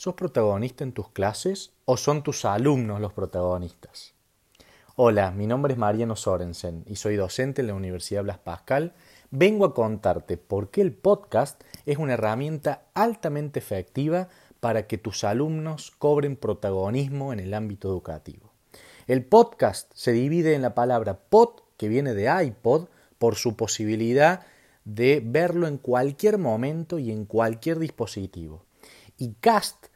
¿Sos protagonista en tus clases o son tus alumnos los protagonistas? Hola, mi nombre es Mariano Sorensen y soy docente en la Universidad Blas Pascal. Vengo a contarte por qué el podcast es una herramienta altamente efectiva para que tus alumnos cobren protagonismo en el ámbito educativo. El podcast se divide en la palabra pod, que viene de iPod, por su posibilidad de verlo en cualquier momento y en cualquier dispositivo. Y cast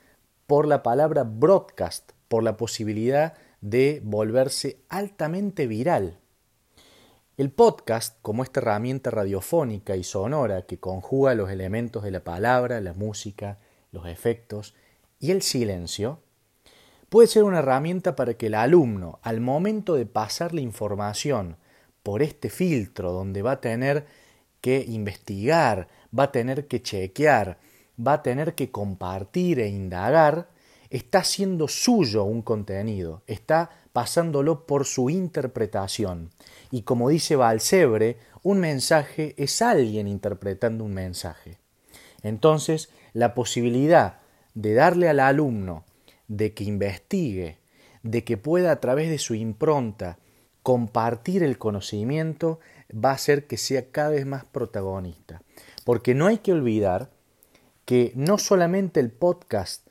por la palabra broadcast, por la posibilidad de volverse altamente viral. El podcast, como esta herramienta radiofónica y sonora que conjuga los elementos de la palabra, la música, los efectos y el silencio, puede ser una herramienta para que el alumno, al momento de pasar la información por este filtro donde va a tener que investigar, va a tener que chequear, va a tener que compartir e indagar, está haciendo suyo un contenido, está pasándolo por su interpretación. Y como dice Balsebre, un mensaje es alguien interpretando un mensaje. Entonces, la posibilidad de darle al alumno de que investigue, de que pueda a través de su impronta compartir el conocimiento, va a hacer que sea cada vez más protagonista. Porque no hay que olvidar que no solamente el podcast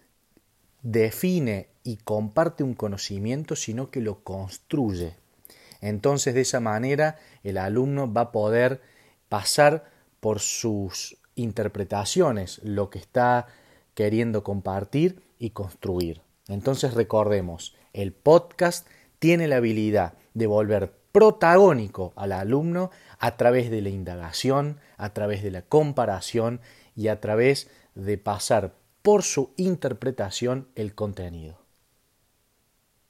define y comparte un conocimiento, sino que lo construye. Entonces, de esa manera, el alumno va a poder pasar por sus interpretaciones lo que está queriendo compartir y construir. Entonces, recordemos, el podcast tiene la habilidad de volver protagónico al alumno a través de la indagación, a través de la comparación y a través de pasar por su interpretación el contenido.